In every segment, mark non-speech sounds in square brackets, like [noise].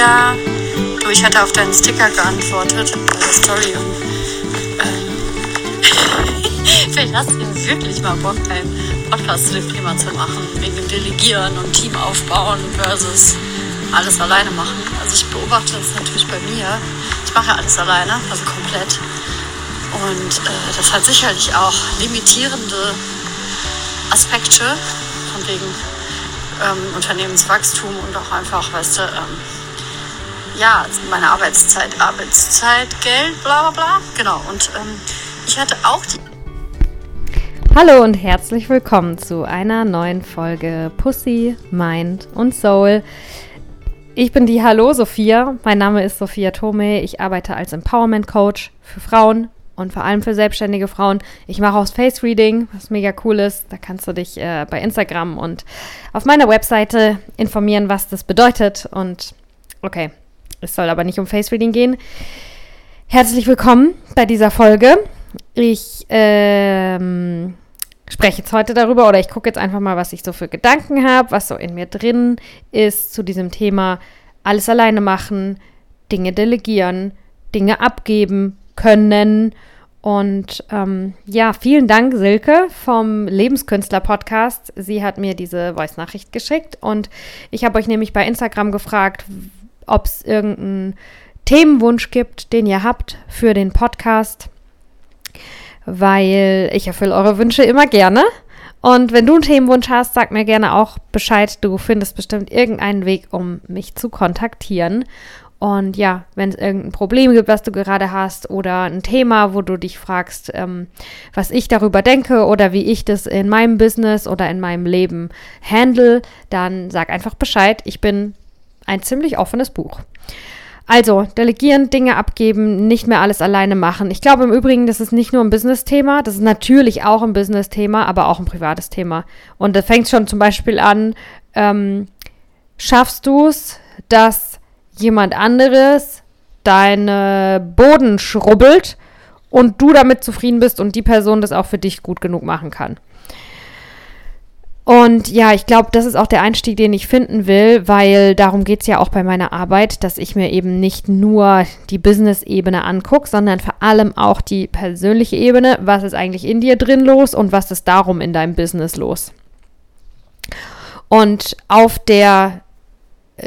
Ja, ich hatte auf deinen Sticker geantwortet bei der Story und äh, [laughs] vielleicht hast du wirklich mal Bock, einen Podcast zu dem Thema zu machen, wegen dem Delegieren und Team aufbauen versus alles alleine machen. Also ich beobachte das natürlich bei mir. Ich mache alles alleine, also komplett. Und äh, das hat sicherlich auch limitierende Aspekte, von wegen ähm, Unternehmenswachstum und auch einfach, weißt du, ähm, ja, meine Arbeitszeit, Arbeitszeit, Geld, bla bla bla. Genau. Und ähm, ich hatte auch die. Hallo und herzlich willkommen zu einer neuen Folge Pussy, Mind und Soul. Ich bin die Hallo Sophia. Mein Name ist Sophia Tome. Ich arbeite als Empowerment Coach für Frauen und vor allem für selbstständige Frauen. Ich mache auch Face Reading, was mega cool ist. Da kannst du dich äh, bei Instagram und auf meiner Webseite informieren, was das bedeutet. Und okay, es soll aber nicht um Face Reading gehen. Herzlich willkommen bei dieser Folge. Ich ähm, spreche jetzt heute darüber oder ich gucke jetzt einfach mal, was ich so für Gedanken habe, was so in mir drin ist zu diesem Thema alles alleine machen, Dinge delegieren, Dinge abgeben können. Und ähm, ja, vielen Dank, Silke vom Lebenskünstler-Podcast. Sie hat mir diese Voice-Nachricht geschickt und ich habe euch nämlich bei Instagram gefragt, ob es irgendeinen Themenwunsch gibt, den ihr habt für den Podcast, weil ich erfülle eure Wünsche immer gerne. Und wenn du einen Themenwunsch hast, sag mir gerne auch Bescheid. Du findest bestimmt irgendeinen Weg, um mich zu kontaktieren. Und ja, wenn es irgendein Problem gibt, was du gerade hast oder ein Thema, wo du dich fragst, ähm, was ich darüber denke oder wie ich das in meinem Business oder in meinem Leben handle, dann sag einfach Bescheid. Ich bin ein ziemlich offenes Buch. Also, delegieren, Dinge abgeben, nicht mehr alles alleine machen. Ich glaube im Übrigen, das ist nicht nur ein Business-Thema, das ist natürlich auch ein Business-Thema, aber auch ein privates Thema. Und da fängt schon zum Beispiel an, ähm, schaffst du es, dass jemand anderes deine Boden schrubbelt und du damit zufrieden bist und die Person das auch für dich gut genug machen kann. Und ja, ich glaube, das ist auch der Einstieg, den ich finden will, weil darum geht es ja auch bei meiner Arbeit, dass ich mir eben nicht nur die Business-Ebene angucke, sondern vor allem auch die persönliche Ebene. Was ist eigentlich in dir drin los und was ist darum in deinem Business los? Und auf der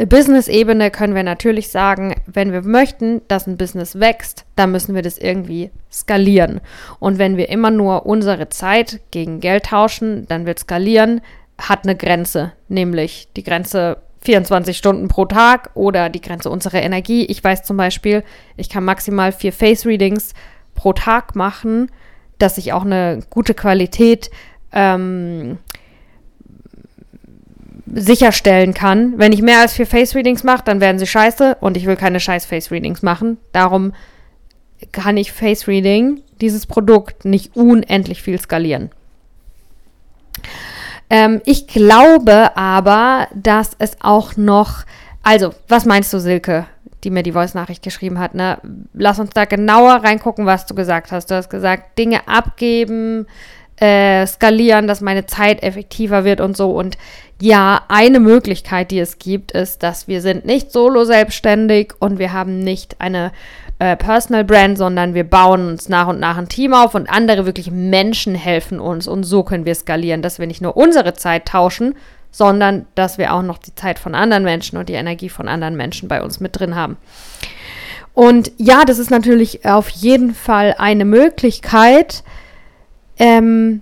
Business-Ebene können wir natürlich sagen, wenn wir möchten, dass ein Business wächst, dann müssen wir das irgendwie skalieren. Und wenn wir immer nur unsere Zeit gegen Geld tauschen, dann wird skalieren, hat eine Grenze, nämlich die Grenze 24 Stunden pro Tag oder die Grenze unserer Energie. Ich weiß zum Beispiel, ich kann maximal vier Face-Readings pro Tag machen, dass ich auch eine gute Qualität ähm, sicherstellen kann. Wenn ich mehr als vier Face-Readings mache, dann werden sie scheiße und ich will keine scheiß Face-Readings machen. Darum kann ich Face-Reading, dieses Produkt, nicht unendlich viel skalieren. Ähm, ich glaube aber, dass es auch noch, also, was meinst du, Silke, die mir die Voice-Nachricht geschrieben hat, ne? Lass uns da genauer reingucken, was du gesagt hast. Du hast gesagt, Dinge abgeben, äh, skalieren, dass meine Zeit effektiver wird und so. Und ja, eine Möglichkeit, die es gibt, ist, dass wir sind nicht solo selbstständig und wir haben nicht eine äh, Personal Brand, sondern wir bauen uns nach und nach ein Team auf und andere wirklich Menschen helfen uns und so können wir skalieren, dass wir nicht nur unsere Zeit tauschen, sondern dass wir auch noch die Zeit von anderen Menschen und die Energie von anderen Menschen bei uns mit drin haben. Und ja, das ist natürlich auf jeden Fall eine Möglichkeit, ähm,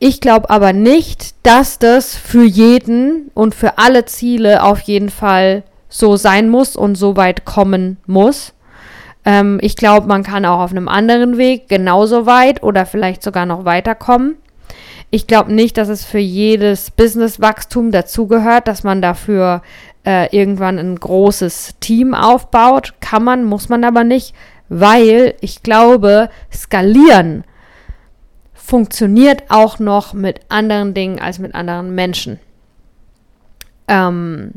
ich glaube aber nicht, dass das für jeden und für alle Ziele auf jeden Fall so sein muss und so weit kommen muss. Ähm, ich glaube, man kann auch auf einem anderen Weg genauso weit oder vielleicht sogar noch weiterkommen. Ich glaube nicht, dass es für jedes Businesswachstum dazugehört, dass man dafür äh, irgendwann ein großes Team aufbaut. Kann man, muss man aber nicht, weil ich glaube, skalieren funktioniert auch noch mit anderen Dingen als mit anderen Menschen. Ähm,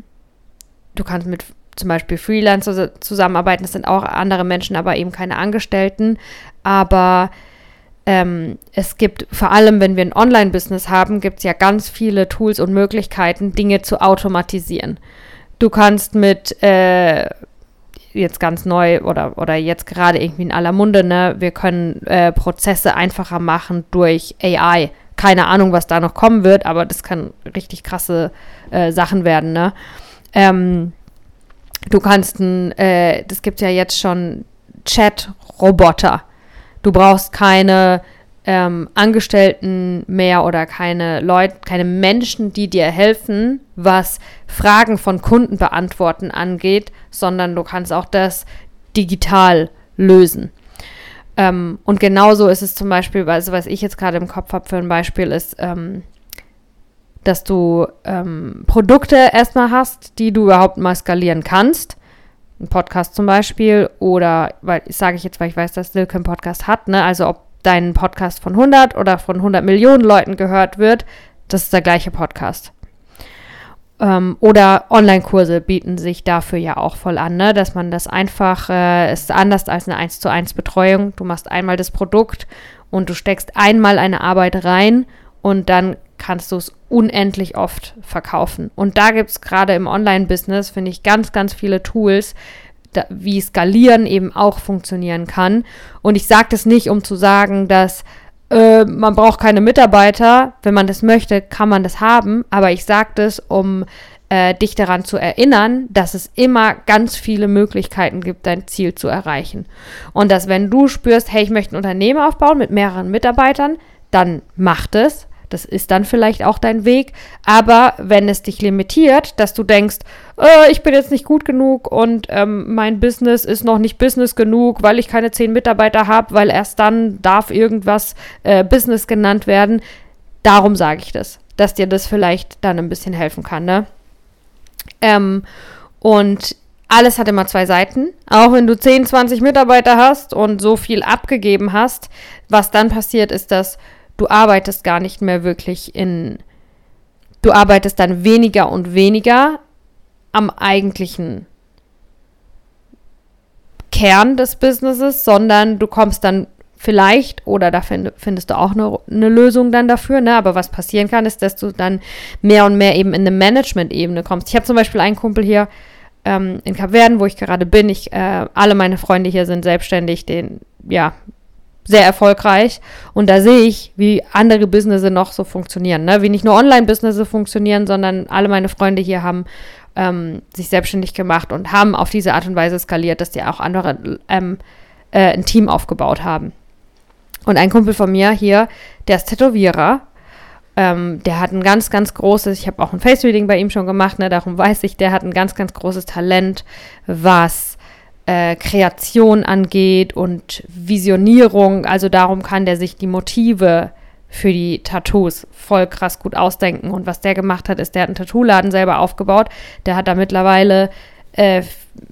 du kannst mit zum Beispiel Freelancer zusammenarbeiten, das sind auch andere Menschen, aber eben keine Angestellten. Aber ähm, es gibt, vor allem wenn wir ein Online-Business haben, gibt es ja ganz viele Tools und Möglichkeiten, Dinge zu automatisieren. Du kannst mit äh, jetzt ganz neu oder, oder jetzt gerade irgendwie in aller Munde, ne, wir können äh, Prozesse einfacher machen durch AI. Keine Ahnung, was da noch kommen wird, aber das kann richtig krasse äh, Sachen werden, ne? Ähm, du kannst ein, äh, das gibt ja jetzt schon Chat-Roboter. Du brauchst keine ähm, Angestellten mehr oder keine Leute, keine Menschen, die dir helfen, was Fragen von Kunden beantworten angeht, sondern du kannst auch das digital lösen. Ähm, und genauso ist es zum Beispiel, also was ich jetzt gerade im Kopf habe für ein Beispiel ist, ähm, dass du ähm, Produkte erstmal hast, die du überhaupt mal skalieren kannst. Ein Podcast zum Beispiel oder, weil, sage ich jetzt, weil ich weiß, dass Silke einen Podcast hat, ne? Also ob dein Podcast von 100 oder von 100 Millionen Leuten gehört wird, das ist der gleiche Podcast. Ähm, oder Online-Kurse bieten sich dafür ja auch voll an, ne? dass man das einfach, äh, ist anders als eine 1 zu 1 Betreuung. Du machst einmal das Produkt und du steckst einmal eine Arbeit rein und dann kannst du es unendlich oft verkaufen. Und da gibt es gerade im Online-Business, finde ich, ganz, ganz viele Tools, da, wie Skalieren eben auch funktionieren kann. Und ich sage das nicht, um zu sagen, dass äh, man braucht keine Mitarbeiter. Wenn man das möchte, kann man das haben. Aber ich sage das, um äh, dich daran zu erinnern, dass es immer ganz viele Möglichkeiten gibt, dein Ziel zu erreichen. Und dass wenn du spürst, hey, ich möchte ein Unternehmen aufbauen mit mehreren Mitarbeitern, dann mach das. Das ist dann vielleicht auch dein Weg. Aber wenn es dich limitiert, dass du denkst, äh, ich bin jetzt nicht gut genug und ähm, mein Business ist noch nicht Business genug, weil ich keine zehn Mitarbeiter habe, weil erst dann darf irgendwas äh, Business genannt werden. Darum sage ich das, dass dir das vielleicht dann ein bisschen helfen kann. Ne? Ähm, und alles hat immer zwei Seiten. Auch wenn du 10, 20 Mitarbeiter hast und so viel abgegeben hast, was dann passiert, ist, dass du arbeitest gar nicht mehr wirklich in, du arbeitest dann weniger und weniger am eigentlichen Kern des Businesses, sondern du kommst dann vielleicht, oder da find, findest du auch eine, eine, Lösung dann dafür, ne? aber was passieren kann, ist, dass du dann mehr und mehr eben in eine Management-Ebene kommst. Ich habe zum Beispiel einen Kumpel hier ähm, in Kapverden, wo ich gerade bin. Ich, äh, alle meine Freunde hier sind selbstständig, den, ja, sehr erfolgreich. Und da sehe ich, wie andere Businesses noch so funktionieren. Ne? Wie nicht nur Online-Businesses funktionieren, sondern alle meine Freunde hier haben ähm, sich selbstständig gemacht und haben auf diese Art und Weise skaliert, dass die auch andere ähm, äh, ein Team aufgebaut haben. Und ein Kumpel von mir hier, der ist Tätowierer. Ähm, der hat ein ganz, ganz großes, ich habe auch ein Face-Reading bei ihm schon gemacht, ne, darum [laughs] weiß ich, der hat ein ganz, ganz großes Talent, was äh, Kreation angeht und Visionierung. Also darum kann der sich die Motive für die Tattoos voll krass gut ausdenken. Und was der gemacht hat, ist, der hat einen Tattoo-Laden selber aufgebaut. Der hat da mittlerweile äh,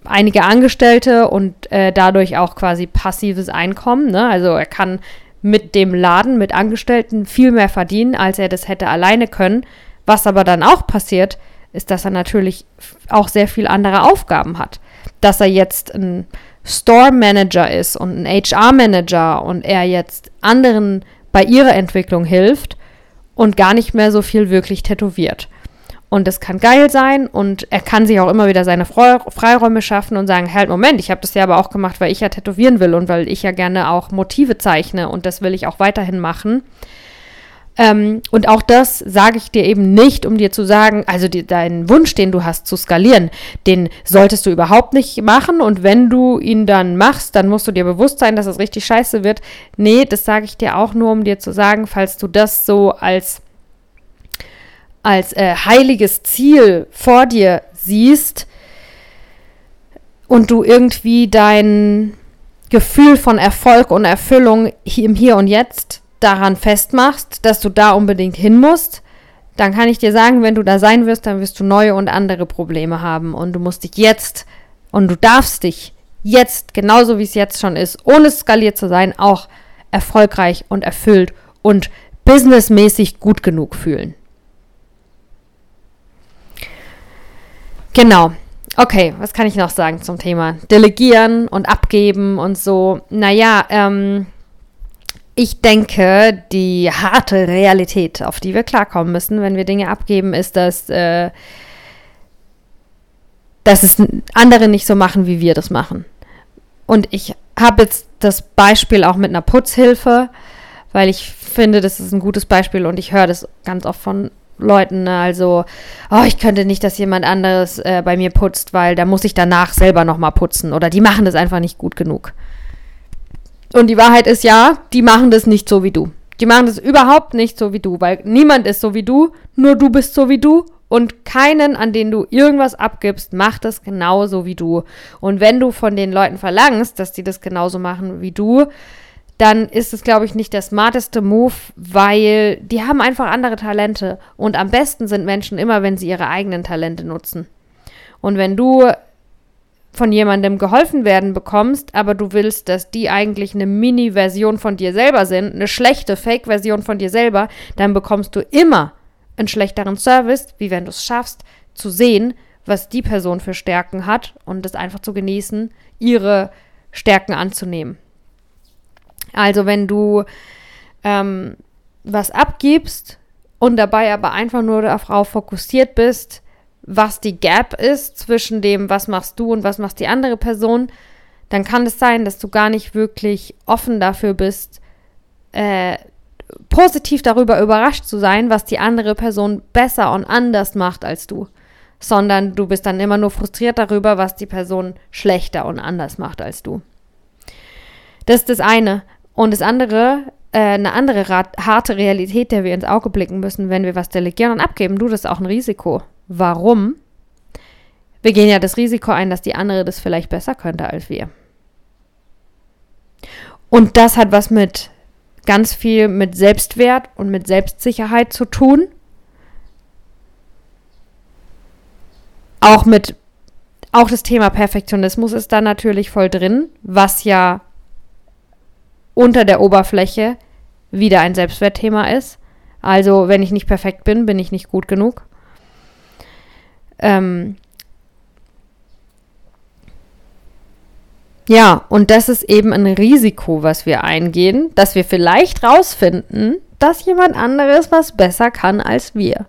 einige Angestellte und äh, dadurch auch quasi passives Einkommen. Ne? Also er kann mit dem Laden, mit Angestellten viel mehr verdienen, als er das hätte alleine können. Was aber dann auch passiert, ist, dass er natürlich auch sehr viel andere Aufgaben hat dass er jetzt ein Store Manager ist und ein HR Manager und er jetzt anderen bei ihrer Entwicklung hilft und gar nicht mehr so viel wirklich tätowiert. Und das kann geil sein und er kann sich auch immer wieder seine Freiräume schaffen und sagen, halt, Moment, ich habe das ja aber auch gemacht, weil ich ja tätowieren will und weil ich ja gerne auch Motive zeichne und das will ich auch weiterhin machen. Ähm, und auch das sage ich dir eben nicht, um dir zu sagen, also die, deinen Wunsch, den du hast zu skalieren, den solltest du überhaupt nicht machen. Und wenn du ihn dann machst, dann musst du dir bewusst sein, dass es richtig scheiße wird. Nee, das sage ich dir auch nur, um dir zu sagen, falls du das so als, als äh, heiliges Ziel vor dir siehst und du irgendwie dein Gefühl von Erfolg und Erfüllung im Hier und Jetzt daran festmachst, dass du da unbedingt hin musst, dann kann ich dir sagen, wenn du da sein wirst, dann wirst du neue und andere Probleme haben. Und du musst dich jetzt und du darfst dich jetzt, genauso wie es jetzt schon ist, ohne skaliert zu sein, auch erfolgreich und erfüllt und businessmäßig gut genug fühlen. Genau. Okay, was kann ich noch sagen zum Thema Delegieren und Abgeben und so? Naja, ähm, ich denke, die harte Realität, auf die wir klarkommen müssen, wenn wir Dinge abgeben, ist, dass äh, dass es andere nicht so machen, wie wir das machen. Und ich habe jetzt das Beispiel auch mit einer Putzhilfe, weil ich finde, das ist ein gutes Beispiel und ich höre das ganz oft von Leuten. Ne? Also, oh, ich könnte nicht, dass jemand anderes äh, bei mir putzt, weil da muss ich danach selber nochmal putzen oder die machen das einfach nicht gut genug. Und die Wahrheit ist ja, die machen das nicht so wie du. Die machen das überhaupt nicht so wie du, weil niemand ist so wie du, nur du bist so wie du und keinen, an den du irgendwas abgibst, macht das genauso wie du. Und wenn du von den Leuten verlangst, dass die das genauso machen wie du, dann ist es, glaube ich, nicht der smarteste Move, weil die haben einfach andere Talente. Und am besten sind Menschen immer, wenn sie ihre eigenen Talente nutzen. Und wenn du von jemandem geholfen werden bekommst, aber du willst, dass die eigentlich eine Mini-Version von dir selber sind, eine schlechte Fake-Version von dir selber, dann bekommst du immer einen schlechteren Service, wie wenn du es schaffst, zu sehen, was die Person für Stärken hat und es einfach zu genießen, ihre Stärken anzunehmen. Also wenn du ähm, was abgibst und dabei aber einfach nur darauf fokussiert bist, was die Gap ist zwischen dem, was machst du und was macht die andere Person, dann kann es sein, dass du gar nicht wirklich offen dafür bist, äh, positiv darüber überrascht zu sein, was die andere Person besser und anders macht als du, sondern du bist dann immer nur frustriert darüber, was die Person schlechter und anders macht als du. Das ist das eine. Und das andere, äh, eine andere harte Realität, der wir ins Auge blicken müssen, wenn wir was delegieren und abgeben, du, das ist auch ein Risiko. Warum? Wir gehen ja das Risiko ein, dass die andere das vielleicht besser könnte als wir. Und das hat was mit ganz viel mit Selbstwert und mit Selbstsicherheit zu tun. Auch mit, auch das Thema Perfektionismus ist da natürlich voll drin, was ja unter der Oberfläche wieder ein Selbstwertthema ist. Also, wenn ich nicht perfekt bin, bin ich nicht gut genug. Ähm, Ja, und das ist eben ein Risiko, was wir eingehen, dass wir vielleicht rausfinden, dass jemand anderes was besser kann als wir.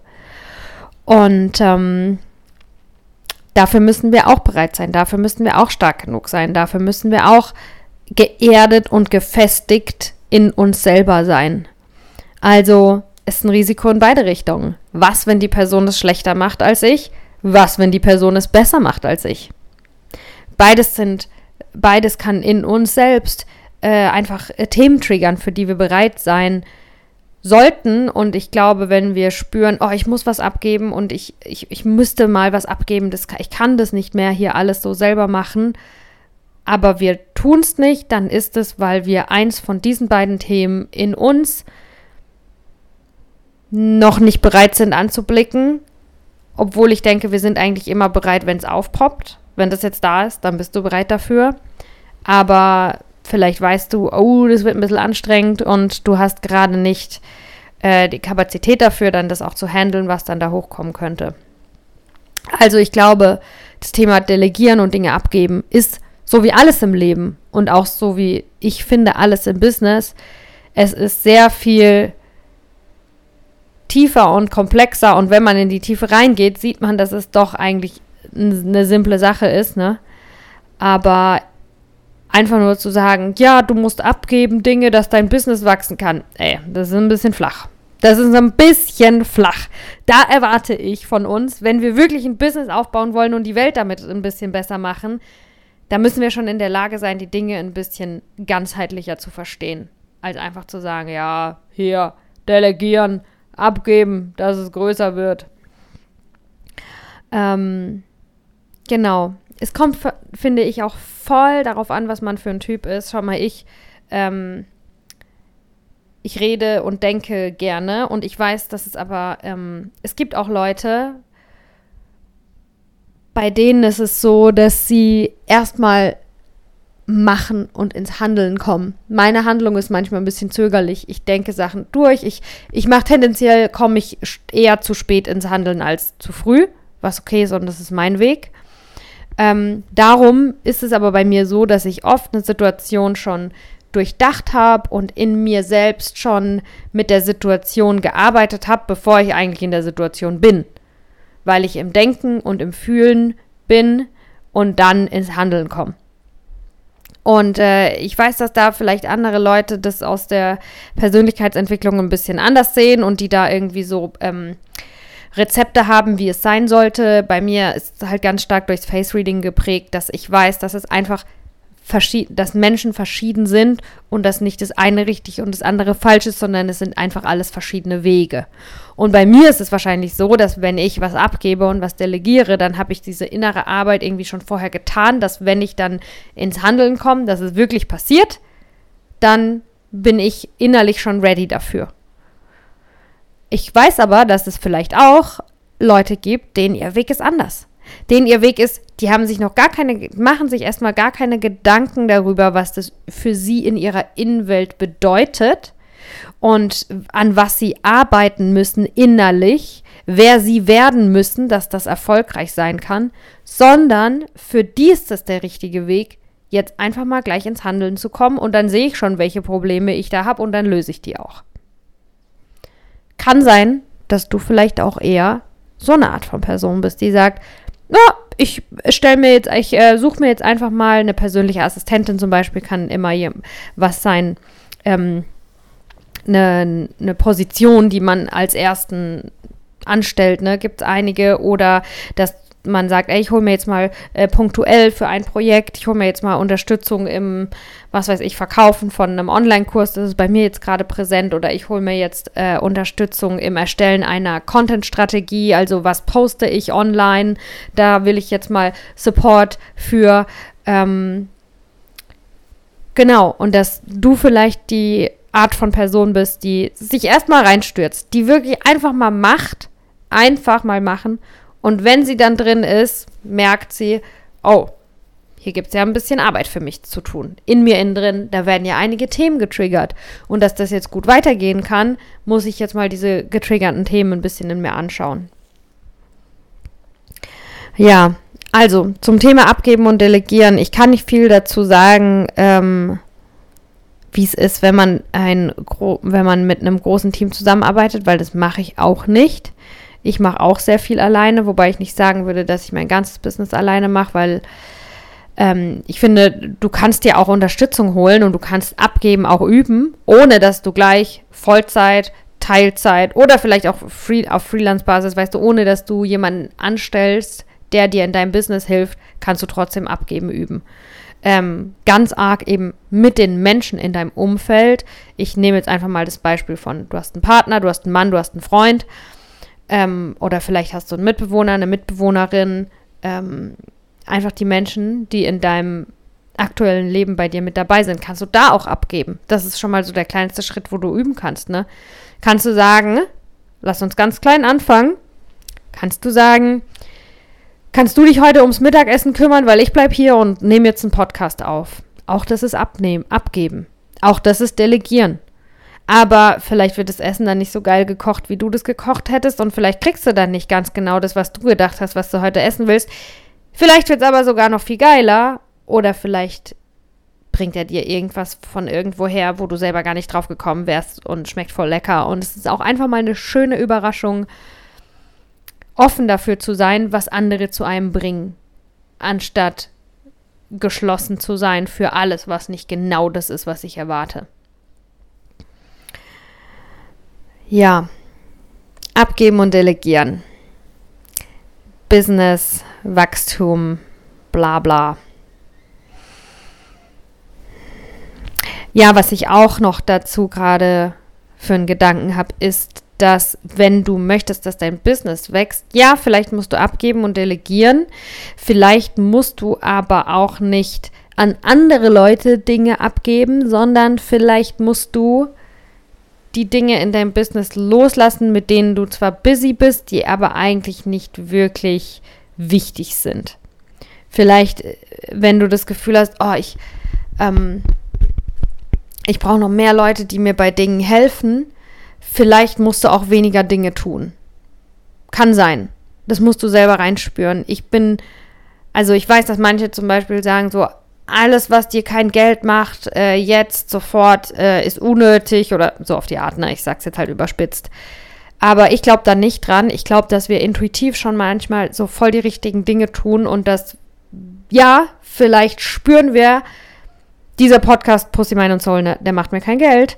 Und ähm, dafür müssen wir auch bereit sein, dafür müssen wir auch stark genug sein, dafür müssen wir auch geerdet und gefestigt in uns selber sein. Also ist ein Risiko in beide Richtungen. Was, wenn die Person es schlechter macht als ich? Was, wenn die Person es besser macht als ich? Beides sind beides kann in uns selbst äh, einfach äh, Themen triggern, für die wir bereit sein sollten. Und ich glaube, wenn wir spüren, oh, ich muss was abgeben und ich, ich, ich müsste mal was abgeben, das, ich kann das nicht mehr hier alles so selber machen, aber wir tun es nicht, dann ist es, weil wir eins von diesen beiden Themen in uns noch nicht bereit sind anzublicken, obwohl ich denke, wir sind eigentlich immer bereit, wenn es aufpoppt. Wenn das jetzt da ist, dann bist du bereit dafür. Aber vielleicht weißt du, oh, das wird ein bisschen anstrengend und du hast gerade nicht äh, die Kapazität dafür, dann das auch zu handeln, was dann da hochkommen könnte. Also ich glaube, das Thema Delegieren und Dinge abgeben ist so wie alles im Leben und auch so wie ich finde alles im Business. Es ist sehr viel tiefer und komplexer und wenn man in die Tiefe reingeht, sieht man, dass es doch eigentlich eine simple Sache ist, ne? Aber einfach nur zu sagen, ja, du musst abgeben Dinge, dass dein Business wachsen kann, ey, das ist ein bisschen flach. Das ist ein bisschen flach. Da erwarte ich von uns, wenn wir wirklich ein Business aufbauen wollen und die Welt damit ein bisschen besser machen, da müssen wir schon in der Lage sein, die Dinge ein bisschen ganzheitlicher zu verstehen. Als einfach zu sagen, ja, hier, delegieren, abgeben, dass es größer wird. Ähm, Genau. Es kommt, finde ich, auch voll darauf an, was man für ein Typ ist. Schau mal, ich, ähm, ich rede und denke gerne und ich weiß, dass es aber, ähm, es gibt auch Leute, bei denen ist es so, dass sie erstmal machen und ins Handeln kommen. Meine Handlung ist manchmal ein bisschen zögerlich. Ich denke Sachen durch. Ich, ich mache tendenziell, komme ich eher zu spät ins Handeln als zu früh, was okay ist und das ist mein Weg. Ähm, darum ist es aber bei mir so, dass ich oft eine Situation schon durchdacht habe und in mir selbst schon mit der Situation gearbeitet habe, bevor ich eigentlich in der Situation bin. Weil ich im Denken und im Fühlen bin und dann ins Handeln komme. Und äh, ich weiß, dass da vielleicht andere Leute das aus der Persönlichkeitsentwicklung ein bisschen anders sehen und die da irgendwie so ähm, Rezepte haben, wie es sein sollte. Bei mir ist es halt ganz stark durchs Face Reading geprägt, dass ich weiß, dass es einfach dass Menschen verschieden sind und dass nicht das eine richtig und das andere falsch ist, sondern es sind einfach alles verschiedene Wege. Und bei mir ist es wahrscheinlich so, dass wenn ich was abgebe und was delegiere, dann habe ich diese innere Arbeit irgendwie schon vorher getan, dass wenn ich dann ins Handeln komme, dass es wirklich passiert, dann bin ich innerlich schon ready dafür. Ich weiß aber, dass es vielleicht auch Leute gibt, denen ihr Weg ist anders denen ihr Weg ist, die haben sich noch gar keine, machen sich erstmal gar keine Gedanken darüber, was das für sie in ihrer Innenwelt bedeutet und an was sie arbeiten müssen innerlich, wer sie werden müssen, dass das erfolgreich sein kann, sondern für die ist das der richtige Weg, jetzt einfach mal gleich ins Handeln zu kommen und dann sehe ich schon, welche Probleme ich da habe und dann löse ich die auch. Kann sein, dass du vielleicht auch eher so eine Art von Person bist, die sagt, na, ich stelle mir jetzt, ich äh, suche mir jetzt einfach mal eine persönliche Assistentin zum Beispiel, kann immer was sein, ähm, eine, eine Position, die man als ersten anstellt, ne, gibt es einige oder dass man sagt, ey, ich hole mir jetzt mal äh, punktuell für ein Projekt, ich hole mir jetzt mal Unterstützung im, was weiß ich, Verkaufen von einem Online-Kurs, das ist bei mir jetzt gerade präsent, oder ich hole mir jetzt äh, Unterstützung im Erstellen einer Content-Strategie, also was poste ich online, da will ich jetzt mal Support für. Ähm, genau, und dass du vielleicht die Art von Person bist, die sich erstmal reinstürzt, die wirklich einfach mal macht, einfach mal machen und wenn sie dann drin ist, merkt sie, oh, hier gibt es ja ein bisschen Arbeit für mich zu tun. In mir innen drin, da werden ja einige Themen getriggert. Und dass das jetzt gut weitergehen kann, muss ich jetzt mal diese getriggerten Themen ein bisschen in mir anschauen. Ja, also zum Thema Abgeben und Delegieren. Ich kann nicht viel dazu sagen, ähm, wie es ist, wenn man ein, wenn man mit einem großen Team zusammenarbeitet, weil das mache ich auch nicht. Ich mache auch sehr viel alleine, wobei ich nicht sagen würde, dass ich mein ganzes Business alleine mache, weil ähm, ich finde, du kannst dir auch Unterstützung holen und du kannst abgeben, auch üben, ohne dass du gleich Vollzeit, Teilzeit oder vielleicht auch free, auf Freelance-Basis, weißt du, ohne dass du jemanden anstellst, der dir in deinem Business hilft, kannst du trotzdem abgeben, üben. Ähm, ganz arg eben mit den Menschen in deinem Umfeld. Ich nehme jetzt einfach mal das Beispiel von, du hast einen Partner, du hast einen Mann, du hast einen Freund ähm, oder vielleicht hast du einen Mitbewohner, eine Mitbewohnerin, ähm, einfach die Menschen, die in deinem aktuellen Leben bei dir mit dabei sind, kannst du da auch abgeben. Das ist schon mal so der kleinste Schritt, wo du üben kannst, ne? Kannst du sagen, lass uns ganz klein anfangen, kannst du sagen, kannst du dich heute ums Mittagessen kümmern, weil ich bleib hier und nehme jetzt einen Podcast auf. Auch das ist abnehmen, abgeben. Auch das ist delegieren. Aber vielleicht wird das Essen dann nicht so geil gekocht, wie du das gekocht hättest. Und vielleicht kriegst du dann nicht ganz genau das, was du gedacht hast, was du heute essen willst. Vielleicht wird es aber sogar noch viel geiler. Oder vielleicht bringt er dir irgendwas von irgendwo her, wo du selber gar nicht drauf gekommen wärst und schmeckt voll lecker. Und es ist auch einfach mal eine schöne Überraschung, offen dafür zu sein, was andere zu einem bringen, anstatt geschlossen zu sein für alles, was nicht genau das ist, was ich erwarte. Ja, abgeben und delegieren. Business, Wachstum, bla bla. Ja, was ich auch noch dazu gerade für einen Gedanken habe, ist, dass wenn du möchtest, dass dein Business wächst, ja, vielleicht musst du abgeben und delegieren, vielleicht musst du aber auch nicht an andere Leute Dinge abgeben, sondern vielleicht musst du die Dinge in deinem Business loslassen, mit denen du zwar busy bist, die aber eigentlich nicht wirklich wichtig sind. Vielleicht, äh, wenn du das Gefühl hast, oh, ich, ähm, ich brauche noch mehr Leute, die mir bei Dingen helfen, vielleicht musst du auch weniger Dinge tun. Kann sein. Das musst du selber reinspüren. Ich bin, also ich weiß, dass manche zum Beispiel sagen so, alles, was dir kein Geld macht, äh, jetzt sofort äh, ist unnötig oder so auf die Art, ne? Ich sag's jetzt halt überspitzt. Aber ich glaube da nicht dran. Ich glaube, dass wir intuitiv schon manchmal so voll die richtigen Dinge tun und dass, ja, vielleicht spüren wir, dieser Podcast Pussy, Mind und Soul, ne, der macht mir kein Geld.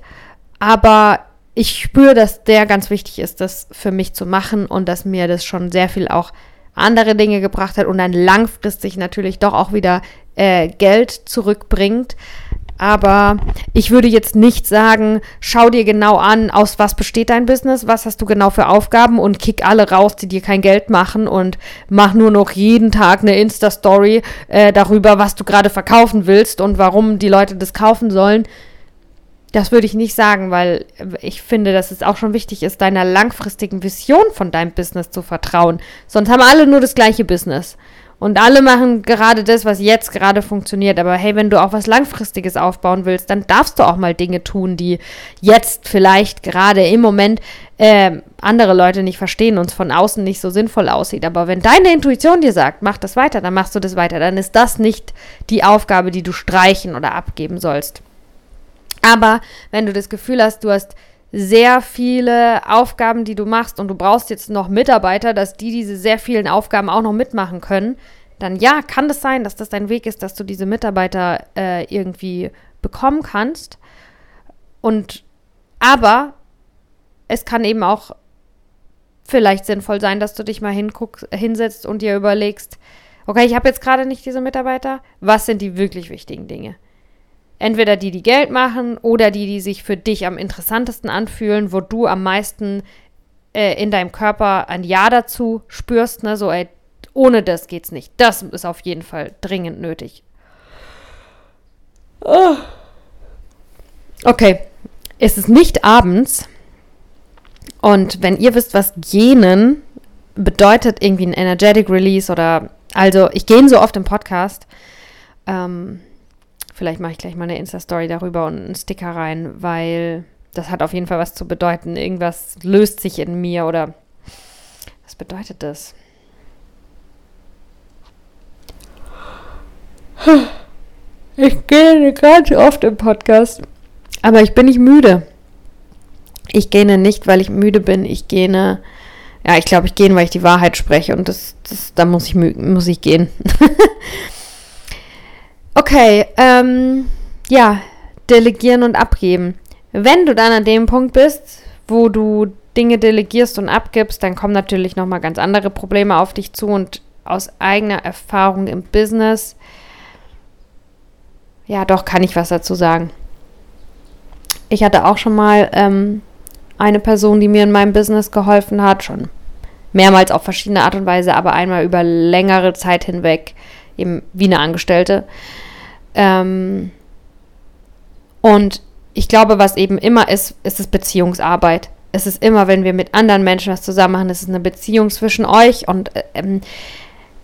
Aber ich spüre, dass der ganz wichtig ist, das für mich zu machen und dass mir das schon sehr viel auch andere Dinge gebracht hat und dann langfristig natürlich doch auch wieder äh, Geld zurückbringt. Aber ich würde jetzt nicht sagen, schau dir genau an, aus was besteht dein Business, was hast du genau für Aufgaben und kick alle raus, die dir kein Geld machen und mach nur noch jeden Tag eine Insta-Story äh, darüber, was du gerade verkaufen willst und warum die Leute das kaufen sollen. Das würde ich nicht sagen, weil ich finde, dass es auch schon wichtig ist, deiner langfristigen Vision von deinem Business zu vertrauen. Sonst haben alle nur das gleiche Business. Und alle machen gerade das, was jetzt gerade funktioniert. Aber hey, wenn du auch was Langfristiges aufbauen willst, dann darfst du auch mal Dinge tun, die jetzt vielleicht gerade im Moment äh, andere Leute nicht verstehen und es von außen nicht so sinnvoll aussieht. Aber wenn deine Intuition dir sagt, mach das weiter, dann machst du das weiter. Dann ist das nicht die Aufgabe, die du streichen oder abgeben sollst. Aber wenn du das Gefühl hast, du hast sehr viele Aufgaben, die du machst und du brauchst jetzt noch Mitarbeiter, dass die diese sehr vielen Aufgaben auch noch mitmachen können, dann ja, kann es das sein, dass das dein Weg ist, dass du diese Mitarbeiter äh, irgendwie bekommen kannst. Und aber es kann eben auch vielleicht sinnvoll sein, dass du dich mal hinsetzt und dir überlegst, okay, ich habe jetzt gerade nicht diese Mitarbeiter, was sind die wirklich wichtigen Dinge? Entweder die, die Geld machen oder die, die sich für dich am interessantesten anfühlen, wo du am meisten äh, in deinem Körper ein Ja dazu spürst, ne? So, ey, ohne das geht's nicht. Das ist auf jeden Fall dringend nötig. Oh. Okay, es ist nicht abends. Und wenn ihr wisst, was Genen bedeutet, irgendwie ein Energetic Release oder, also ich gehe so oft im Podcast, ähm, Vielleicht mache ich gleich mal eine Insta-Story darüber und einen Sticker rein, weil das hat auf jeden Fall was zu bedeuten. Irgendwas löst sich in mir oder was bedeutet das? Ich gehe ganz oft im Podcast, aber ich bin nicht müde. Ich gehe nicht, weil ich müde bin. Ich gehe, ja, ich glaube, ich gehe, weil ich die Wahrheit spreche und das, das da muss ich, muss ich gehen. [laughs] Okay, ähm, ja, delegieren und abgeben. Wenn du dann an dem Punkt bist, wo du Dinge delegierst und abgibst, dann kommen natürlich nochmal ganz andere Probleme auf dich zu und aus eigener Erfahrung im Business, ja, doch kann ich was dazu sagen. Ich hatte auch schon mal ähm, eine Person, die mir in meinem Business geholfen hat, schon mehrmals auf verschiedene Art und Weise, aber einmal über längere Zeit hinweg, eben wie eine Angestellte. Ähm, und ich glaube, was eben immer ist, ist es Beziehungsarbeit. Es ist immer, wenn wir mit anderen Menschen was zusammen machen, es ist eine Beziehung zwischen euch und ähm,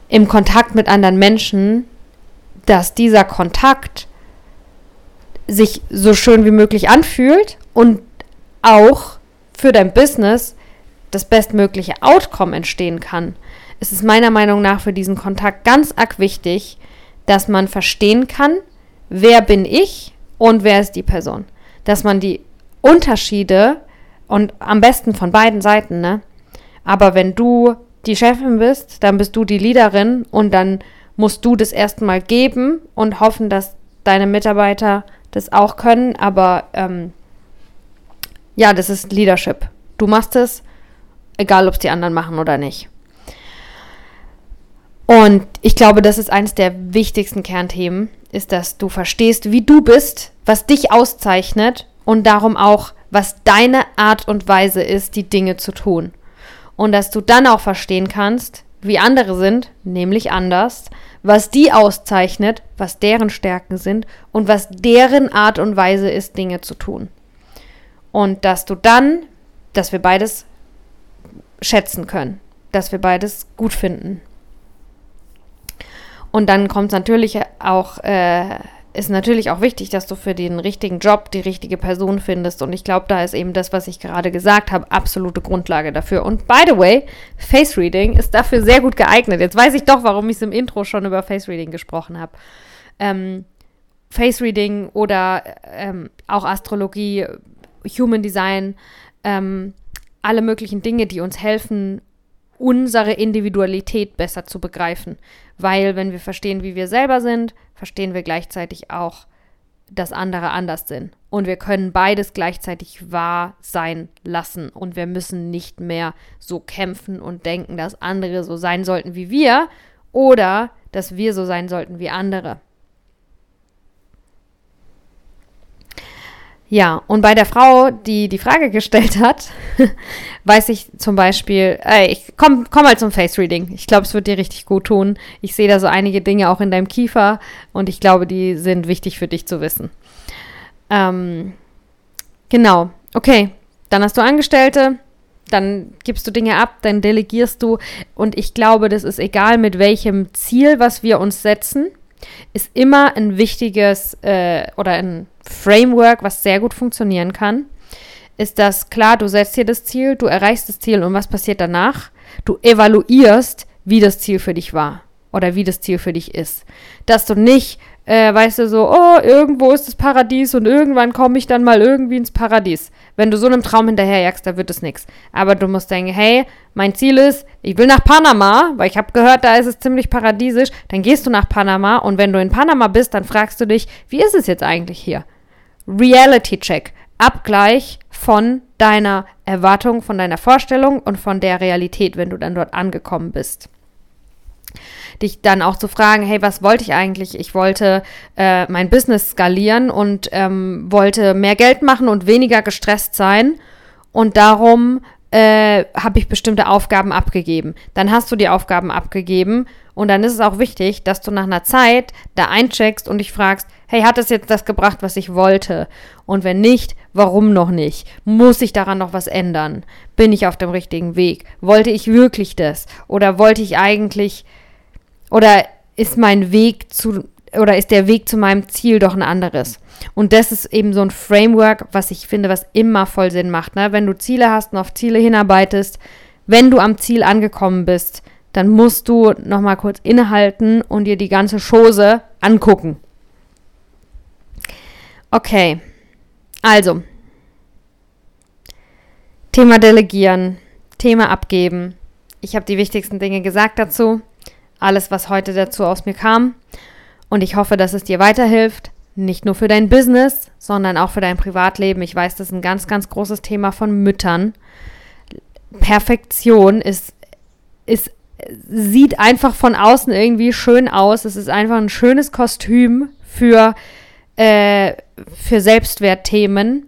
im Kontakt mit anderen Menschen, dass dieser Kontakt sich so schön wie möglich anfühlt und auch für dein Business das bestmögliche Outcome entstehen kann. Es ist meiner Meinung nach für diesen Kontakt ganz arg wichtig, dass man verstehen kann, wer bin ich und wer ist die Person. Dass man die Unterschiede und am besten von beiden Seiten, ne? Aber wenn du die Chefin bist, dann bist du die Leaderin und dann musst du das erstmal geben und hoffen, dass deine Mitarbeiter das auch können. Aber ähm, ja, das ist Leadership. Du machst es, egal ob es die anderen machen oder nicht. Und ich glaube, das ist eines der wichtigsten Kernthemen, ist, dass du verstehst, wie du bist, was dich auszeichnet und darum auch, was deine Art und Weise ist, die Dinge zu tun. Und dass du dann auch verstehen kannst, wie andere sind, nämlich anders, was die auszeichnet, was deren Stärken sind und was deren Art und Weise ist, Dinge zu tun. Und dass du dann, dass wir beides schätzen können, dass wir beides gut finden und dann kommt natürlich auch, äh, ist natürlich auch wichtig, dass du für den richtigen Job die richtige Person findest. Und ich glaube, da ist eben das, was ich gerade gesagt habe, absolute Grundlage dafür. Und by the way, Face Reading ist dafür sehr gut geeignet. Jetzt weiß ich doch, warum ich es im Intro schon über Face Reading gesprochen habe. Ähm, Face Reading oder ähm, auch Astrologie, Human Design, ähm, alle möglichen Dinge, die uns helfen, unsere Individualität besser zu begreifen. Weil wenn wir verstehen, wie wir selber sind, verstehen wir gleichzeitig auch, dass andere anders sind. Und wir können beides gleichzeitig wahr sein lassen. Und wir müssen nicht mehr so kämpfen und denken, dass andere so sein sollten wie wir oder dass wir so sein sollten wie andere. Ja, und bei der Frau, die die Frage gestellt hat, [laughs] weiß ich zum Beispiel, äh, ich komm, komm mal zum Face Reading. Ich glaube, es wird dir richtig gut tun. Ich sehe da so einige Dinge auch in deinem Kiefer und ich glaube, die sind wichtig für dich zu wissen. Ähm, genau, okay. Dann hast du Angestellte, dann gibst du Dinge ab, dann delegierst du. Und ich glaube, das ist egal, mit welchem Ziel, was wir uns setzen, ist immer ein wichtiges äh, oder ein Framework, was sehr gut funktionieren kann. Ist das klar, du setzt dir das Ziel, du erreichst das Ziel und was passiert danach? Du evaluierst, wie das Ziel für dich war oder wie das Ziel für dich ist. Dass du nicht äh, weißt du, so, oh, irgendwo ist das Paradies und irgendwann komme ich dann mal irgendwie ins Paradies. Wenn du so einem Traum hinterherjagst, da wird es nichts. Aber du musst denken, hey, mein Ziel ist, ich will nach Panama, weil ich habe gehört, da ist es ziemlich paradiesisch. Dann gehst du nach Panama und wenn du in Panama bist, dann fragst du dich, wie ist es jetzt eigentlich hier? Reality Check. Abgleich von deiner Erwartung, von deiner Vorstellung und von der Realität, wenn du dann dort angekommen bist dich dann auch zu fragen, hey, was wollte ich eigentlich? Ich wollte äh, mein Business skalieren und ähm, wollte mehr Geld machen und weniger gestresst sein. Und darum äh, habe ich bestimmte Aufgaben abgegeben. Dann hast du die Aufgaben abgegeben und dann ist es auch wichtig, dass du nach einer Zeit da eincheckst und dich fragst, hey, hat es jetzt das gebracht, was ich wollte? Und wenn nicht, warum noch nicht? Muss ich daran noch was ändern? Bin ich auf dem richtigen Weg? Wollte ich wirklich das? Oder wollte ich eigentlich oder ist mein Weg zu, oder ist der Weg zu meinem Ziel doch ein anderes? Und das ist eben so ein Framework, was ich finde, was immer voll Sinn macht. Ne? Wenn du Ziele hast und auf Ziele hinarbeitest, wenn du am Ziel angekommen bist, dann musst du nochmal kurz innehalten und dir die ganze Chose angucken. Okay, also Thema Delegieren, Thema Abgeben. Ich habe die wichtigsten Dinge gesagt dazu alles, was heute dazu aus mir kam. Und ich hoffe, dass es dir weiterhilft. Nicht nur für dein Business, sondern auch für dein Privatleben. Ich weiß, das ist ein ganz, ganz großes Thema von Müttern. Perfektion ist, ist, sieht einfach von außen irgendwie schön aus. Es ist einfach ein schönes Kostüm für, äh, für Selbstwertthemen.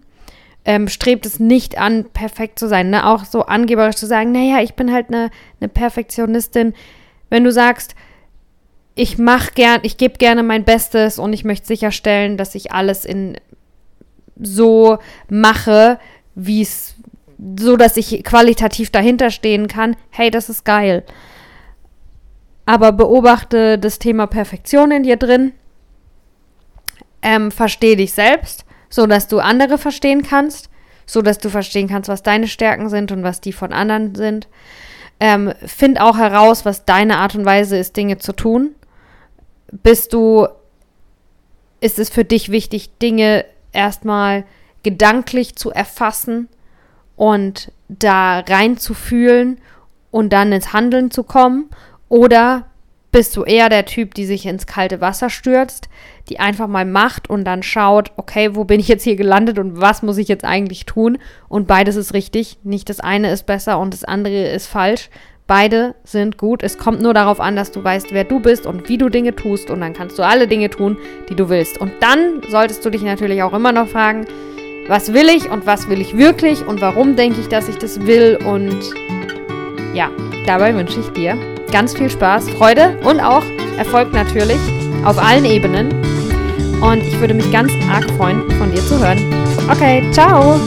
Ähm, strebt es nicht an, perfekt zu sein. Ne? Auch so angeberisch zu sagen, naja, ich bin halt eine, eine Perfektionistin. Wenn du sagst, ich mache gern, ich gebe gerne mein Bestes und ich möchte sicherstellen, dass ich alles in so mache, wie es so, dass ich qualitativ dahinter stehen kann. Hey, das ist geil. Aber beobachte das Thema Perfektion in dir drin. Ähm, verstehe dich selbst, so dass du andere verstehen kannst, so dass du verstehen kannst, was deine Stärken sind und was die von anderen sind. Ähm, find auch heraus, was deine Art und Weise ist, Dinge zu tun. Bist du, ist es für dich wichtig, Dinge erstmal gedanklich zu erfassen und da reinzufühlen und dann ins Handeln zu kommen? Oder bist du eher der Typ, die sich ins kalte Wasser stürzt, die einfach mal macht und dann schaut, okay, wo bin ich jetzt hier gelandet und was muss ich jetzt eigentlich tun? Und beides ist richtig. Nicht das eine ist besser und das andere ist falsch. Beide sind gut. Es kommt nur darauf an, dass du weißt, wer du bist und wie du Dinge tust. Und dann kannst du alle Dinge tun, die du willst. Und dann solltest du dich natürlich auch immer noch fragen, was will ich und was will ich wirklich und warum denke ich, dass ich das will. Und ja, dabei wünsche ich dir ganz viel Spaß, Freude und auch Erfolg natürlich auf allen Ebenen. Und ich würde mich ganz arg freuen, von dir zu hören. Okay, ciao!